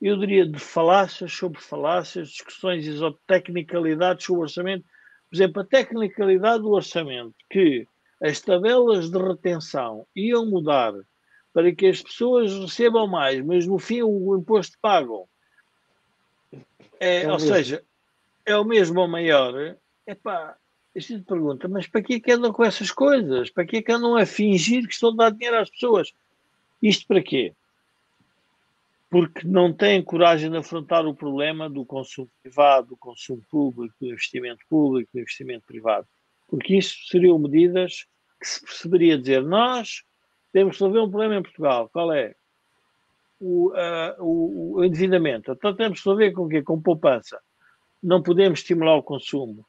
eu diria, de falácias sobre falácias, discussões sobre tecnicalidades sobre o orçamento. Por exemplo, a tecnicalidade do orçamento, que as tabelas de retenção iam mudar para que as pessoas recebam mais, mas no fim o imposto pagam, é, é ou mesmo. seja, é o mesmo ou maior, é pá, a gente pergunta, mas para que é que andam com essas coisas? Para que é que andam a fingir que estão a dar dinheiro às pessoas? Isto para quê? Porque não têm coragem de afrontar o problema do consumo privado, do consumo público, do investimento público, do investimento privado porque isso seriam medidas que se perceberia dizer nós temos que resolver um problema em Portugal. Qual é? O, uh, o, o endividamento. Então temos que resolver com o quê? Com poupança. Não podemos estimular o consumo.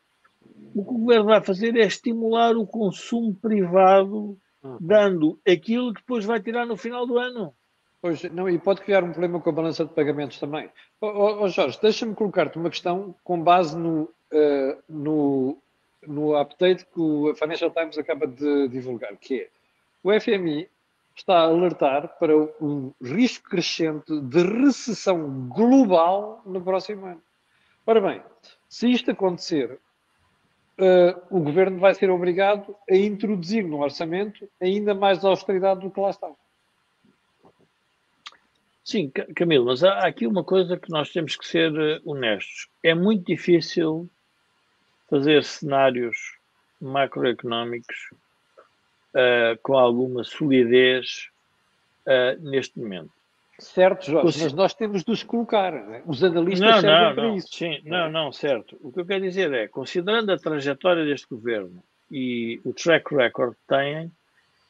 O que o governo vai fazer é estimular o consumo privado, uhum. dando aquilo que depois vai tirar no final do ano. Pois, não, e pode criar um problema com a balança de pagamentos também. Oh, oh Jorge, deixa-me colocar-te uma questão com base no, uh, no no update que o Financial Times acaba de divulgar, que é o FMI está a alertar para um risco crescente de recessão global no próximo ano. Ora bem, se isto acontecer, uh, o governo vai ser obrigado a introduzir no orçamento ainda mais austeridade do que lá está. Sim, Camilo, mas há aqui uma coisa que nós temos que ser eh, honestos. É muito difícil fazer cenários macroeconómicos uh, com alguma solidez uh, neste momento. Certo, Jorge, mas nós temos de os colocar. Né? Os analistas não, servem não, para não, isso. Sim, não, não, certo. O que eu quero dizer é, considerando a trajetória deste governo e o track record que têm,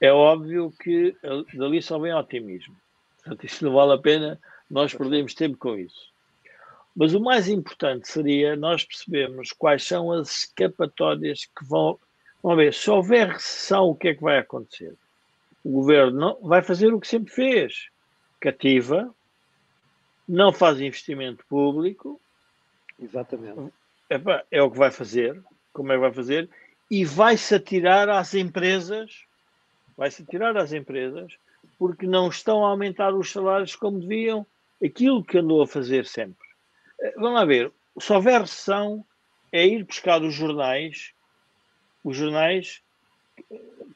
é óbvio que dali só vem otimismo. Portanto, isso não vale a pena nós perdemos tempo com isso. Mas o mais importante seria nós percebermos quais são as escapatórias que vão. Vamos ver, se houver recessão, o que é que vai acontecer? O governo vai fazer o que sempre fez: cativa, não faz investimento público. Exatamente. Epa, é o que vai fazer. Como é que vai fazer? E vai-se atirar às empresas, vai-se atirar às empresas, porque não estão a aumentar os salários como deviam, aquilo que andou a fazer sempre. Vamos lá ver, se houver recessão, é ir buscar os jornais, os jornais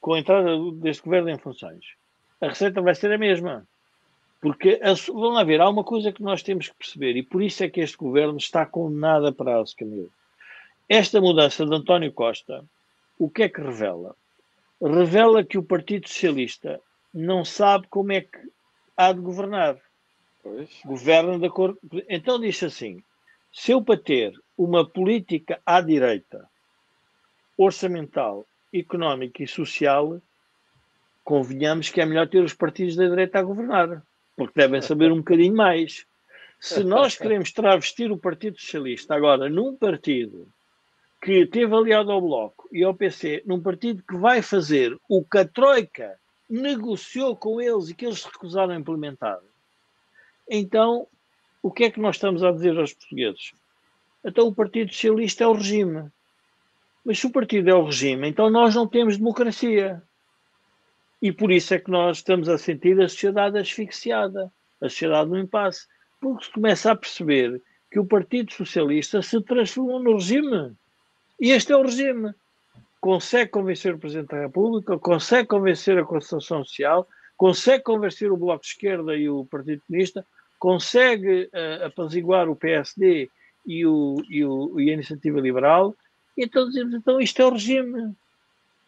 com a entrada deste governo em funções. A receita vai ser a mesma. Porque, vamos lá ver, há uma coisa que nós temos que perceber, e por isso é que este governo está condenado a prazo, Camilo. Esta mudança de António Costa, o que é que revela? Revela que o Partido Socialista não sabe como é que há de governar. Pois. Governa de acordo. Então disse assim: se eu para ter uma política à direita, orçamental, económica e social, convenhamos que é melhor ter os partidos da direita a governar porque devem saber um bocadinho mais. Se nós queremos travestir o Partido Socialista agora num partido que teve aliado ao Bloco e ao PC, num partido que vai fazer o que a Troika negociou com eles e que eles recusaram a implementar, então o que é que nós estamos a dizer aos portugueses? Então o Partido Socialista é o regime. Mas se o partido é o regime, então nós não temos democracia. E por isso é que nós estamos a sentir a sociedade asfixiada, a sociedade no impasse, porque se começa a perceber que o Partido Socialista se transformou no regime. E este é o regime. Consegue convencer o Presidente da República, consegue convencer a Constituição Social, consegue convencer o Bloco de Esquerda e o Partido Comunista, consegue uh, apaziguar o PSD e, o, e, o, e a Iniciativa Liberal, e então dizemos, então isto é o regime.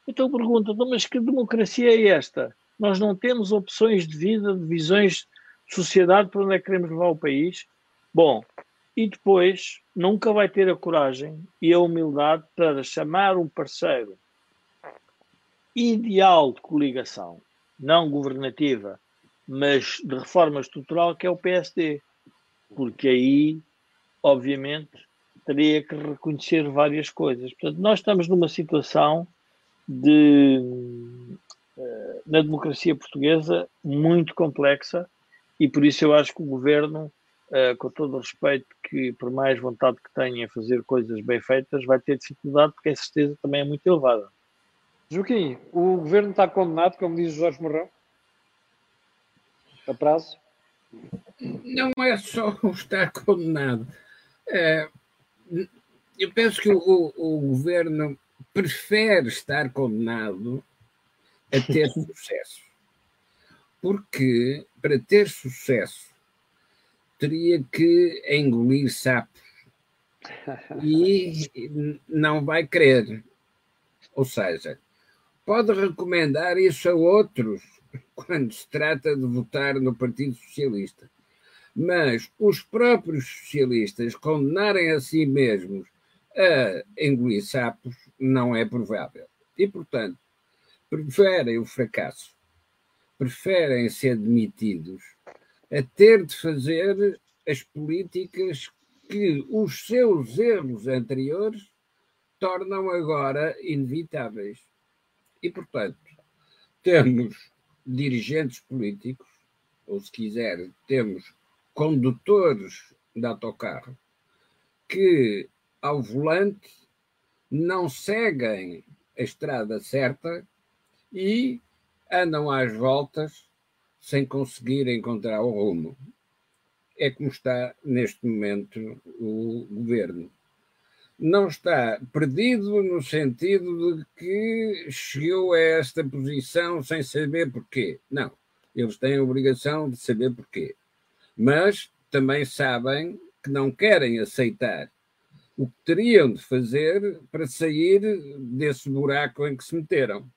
Então pergunta, então, mas que democracia é esta? Nós não temos opções de vida, de visões de sociedade para onde é que queremos levar o país? Bom, e depois nunca vai ter a coragem e a humildade para chamar um parceiro ideal de coligação, não governativa, mas de reforma estrutural, que é o PSD. Porque aí, obviamente, teria que reconhecer várias coisas. Portanto, nós estamos numa situação de, uh, na democracia portuguesa muito complexa e por isso eu acho que o governo, uh, com todo o respeito que por mais vontade que tenha em fazer coisas bem feitas, vai ter dificuldade porque a certeza também é muito elevada. Joaquim, o governo está condenado, como diz Jorge Morrão? A prazo? Não é só estar condenado. É, eu penso que o, o, governo prefere estar condenado a ter sucesso. Porque para ter sucesso teria que engolir sapos e não vai querer. Ou seja, pode recomendar isso a outros quando se trata de votar no Partido Socialista. Mas os próprios socialistas condenarem a si mesmos a engolir sapos não é provável. E, portanto, preferem o fracasso, preferem ser demitidos a ter de fazer as políticas que os seus erros anteriores tornam agora inevitáveis. E, portanto, temos dirigentes políticos, ou se quiser, temos condutores de autocarro que, ao volante, não seguem a estrada certa e andam às voltas sem conseguir encontrar o rumo. É como está neste momento o governo. Não está perdido no sentido de que chegou a esta posição sem saber porquê. Não. Eles têm a obrigação de saber porquê. Mas também sabem que não querem aceitar o que teriam de fazer para sair desse buraco em que se meteram.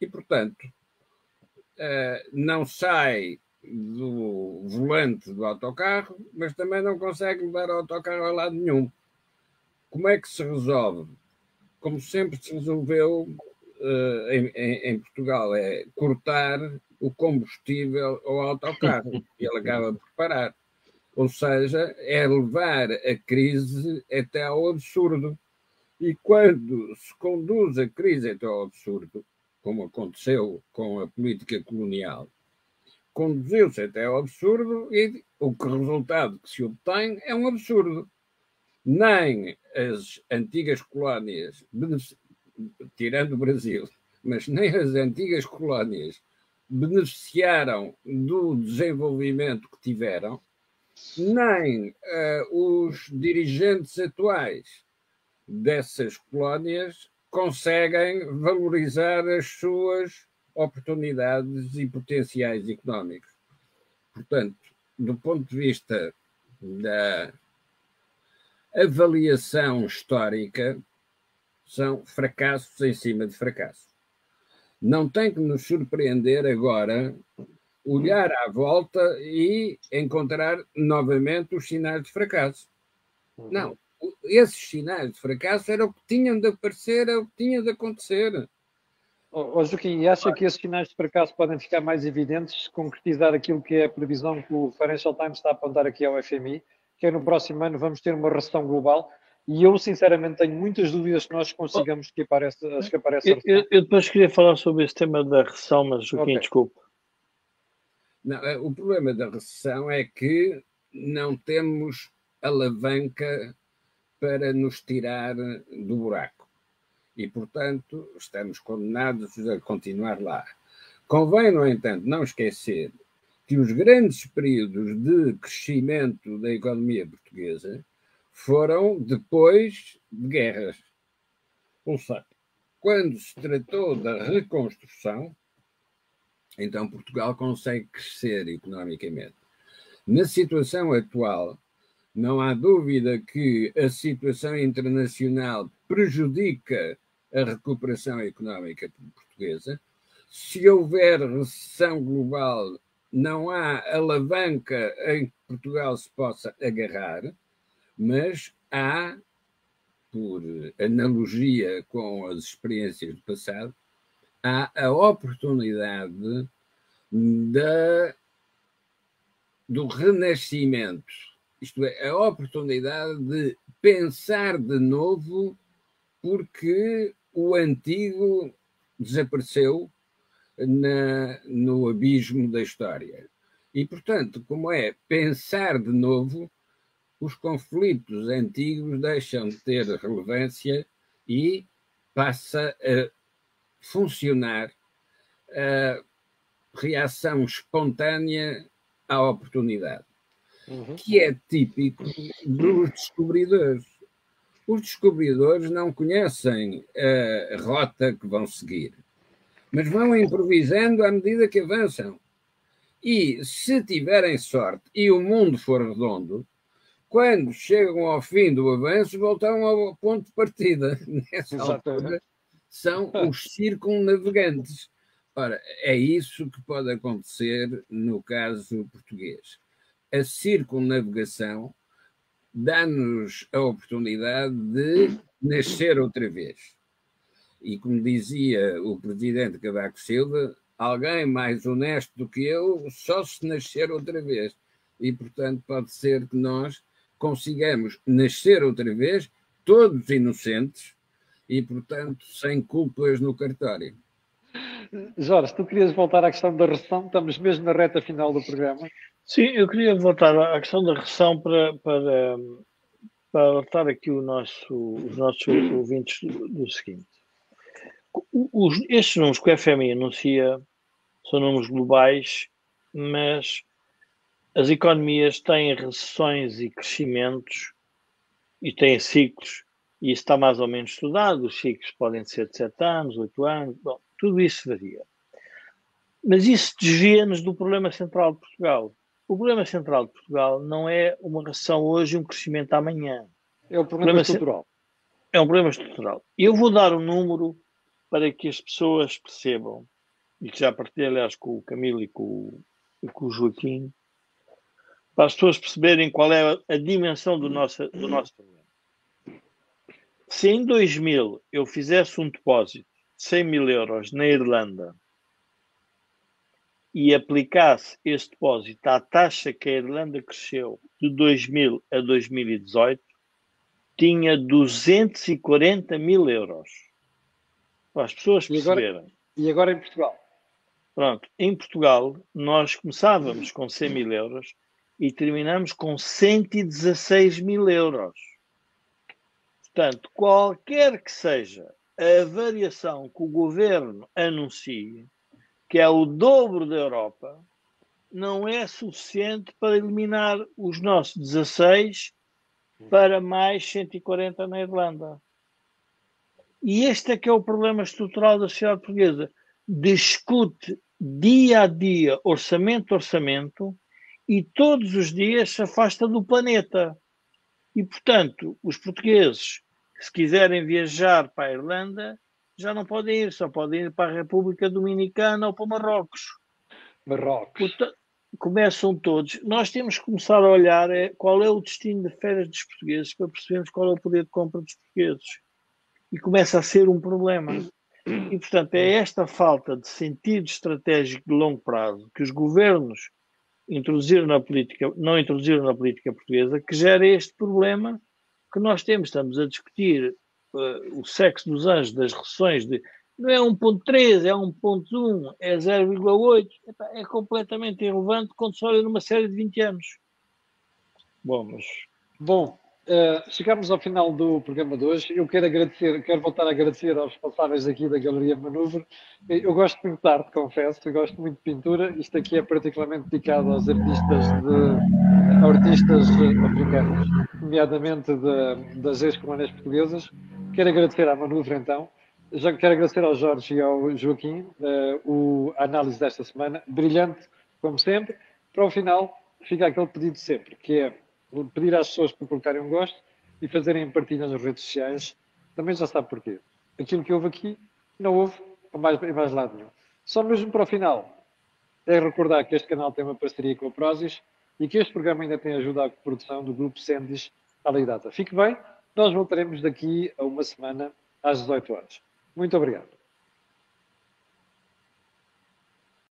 E, portanto, uh, não sai do volante do autocarro, mas também não consegue levar o autocarro a lado nenhum. Como é que se resolve? Como sempre se resolveu uh, em, em, em, Portugal, é cortar o combustível ao autocarro e ele acaba por parar. Ou seja, é levar a crise até ao absurdo. E quando se conduz a crise até ao absurdo, como aconteceu com a política colonial, conduziu-se até ao absurdo e o que resultado que se obtém é um absurdo. Nem as antigas colónias, tirando o Brasil, mas nem as antigas colónias beneficiaram do desenvolvimento que tiveram, nem uh, os dirigentes atuais dessas colónias conseguem valorizar as suas oportunidades e potenciais económicos. Portanto, do ponto de vista da avaliação histórica, são fracassos em cima de fracassos. Não tem que nos surpreender agora olhar à volta e encontrar novamente os sinais de fracasso. Uhum. Não, esses sinais de fracasso eram o que tinham de aparecer, era o que tinha de acontecer. Oh, Joaquim, e acha que esses sinais de fracasso podem ficar mais evidentes se concretizar aquilo que é a previsão que o Financial Times está a apontar aqui ao FMI, que é no próximo ano vamos ter uma recessão global? E eu, sinceramente, tenho muitas dúvidas que nós consigamos escapar essa, escapar essa eu, eu, eu, depois queria falar sobre esse tema da recessão, mas Joaquim, okay. desculpe. Não, é, o problema da recessão é que não temos alavanca para nos tirar do buraco. E, portanto, estamos condenados a continuar lá. Convém, no entanto, não esquecer que os grandes períodos de crescimento da economia portuguesa foram depois de guerras. Ou seja, quando se tratou da reconstrução, então Portugal consegue crescer economicamente. Na situação atual, não há dúvida que a situação internacional prejudica a recuperação económica portuguesa. Se houver recessão global, não há alavanca em que Portugal se possa agarrar, mas há, por analogia com as experiências do passado, há a oportunidade da, do renascimento, isto é, a oportunidade de pensar de novo, porque o antigo desapareceu na, no abismo da história. E, portanto, como é pensar de novo, os conflitos antigos deixam de ter relevância e passa a funcionar a reação espontânea à oportunidade, uhum. que é típico dos descobridores. Os descobridores não conhecem a rota que vão seguir, mas vão improvisando à medida que avançam. E se tiverem sorte e o mundo for redondo, quando chegam ao fim do avanço, voltam ao ponto de partida. Nessa altura, são os circunnavegantes. Ora, é isso que pode acontecer no caso português. A circunnavegação dá-nos a oportunidade de nascer outra vez. E como dizia o presidente Cavaco Silva, alguém mais honesto do que eu só se nascer outra vez. E, portanto, pode ser que nós consigamos nascer outra vez, todos inocentes, e, portanto, sem culpas no cartório. Jorge, tu querias voltar à questão da recessão? Estamos mesmo na reta final do programa. Sim, eu queria voltar à questão da recessão para, para, para alertar aqui o nosso, os nossos ouvintes do, do seguinte. Os, estes números que o FMI anuncia são números globais, mas as economias têm recessões e crescimentos e têm ciclos e isso está mais ou menos estudado, os ciclos podem ser de 7 anos, 8 anos, bom, tudo isso varia. Mas isso desvia-nos do problema central de Portugal. O problema central de Portugal não é uma recessão hoje e um crescimento amanhã. É um problema, problema estrutural. É um problema estrutural. Eu vou dar um número para que as pessoas percebam, e que já partilhei, aliás, com o Camilo e com, e com o Joaquim, para as pessoas perceberem qual é a dimensão do nosso, do nosso problema. Se em 2000 eu fizesse um depósito de 100 mil euros na Irlanda e aplicasse esse depósito à taxa que a Irlanda cresceu de 2000 a 2018, tinha 240 mil euros. Para as pessoas perceberem. E agora, e agora em Portugal? Pronto, em Portugal nós começávamos com 100 mil euros e terminamos com 116 mil euros. Portanto, qualquer que seja a variação que o governo anuncie, que é o dobro da Europa, não é suficiente para eliminar os nossos 16 para mais 140 na Irlanda. E este é que é o problema estrutural da sociedade portuguesa. Discute dia a dia, orçamento a orçamento, e todos os dias se afasta do planeta. E, portanto, os portugueses, se quiserem viajar para a Irlanda, já não podem ir, só podem ir para a República Dominicana ou para Marrocos. Marrocos. Começam todos. Nós temos que começar a olhar é, qual é o destino de férias dos portugueses para percebermos qual é o poder de compra dos portugueses. E começa a ser um problema. E, portanto, é esta falta de sentido estratégico de longo prazo que os governos introduziram na política, não introduziram na política portuguesa, que gera este problema que nós temos. Estamos a discutir uh, o sexo dos anjos das recessões de não é 1.3, é 1.1, é 0,8, é completamente irrelevante quando se olha numa série de 20 anos. Bom, mas... Bom, uh, chegamos ao final do programa de hoje. Eu quero agradecer, quero voltar a agradecer aos responsáveis aqui da Galeria Manuvre. Eu gosto muito de arte, confesso, eu gosto muito de pintura. Isto aqui é particularmente dedicado aos artistas de artistas africanos, nomeadamente de, das ex-colónias portuguesas. Quero agradecer à Manuvre, então, já quero agradecer ao Jorge e ao Joaquim uh, o, a análise desta semana, brilhante, como sempre. Para o final, fica aquele pedido sempre, que é pedir às pessoas para colocarem um gosto e fazerem partilha nas redes sociais. Também já sabe porquê. Aquilo que houve aqui, não houve em mais, mais lado nenhum. Só mesmo para o final, é recordar que este canal tem uma parceria com a Prozis e que este programa ainda tem ajuda à produção do grupo Sendis à lei data. Fique bem, nós voltaremos daqui a uma semana às 18 horas. Muito obrigado.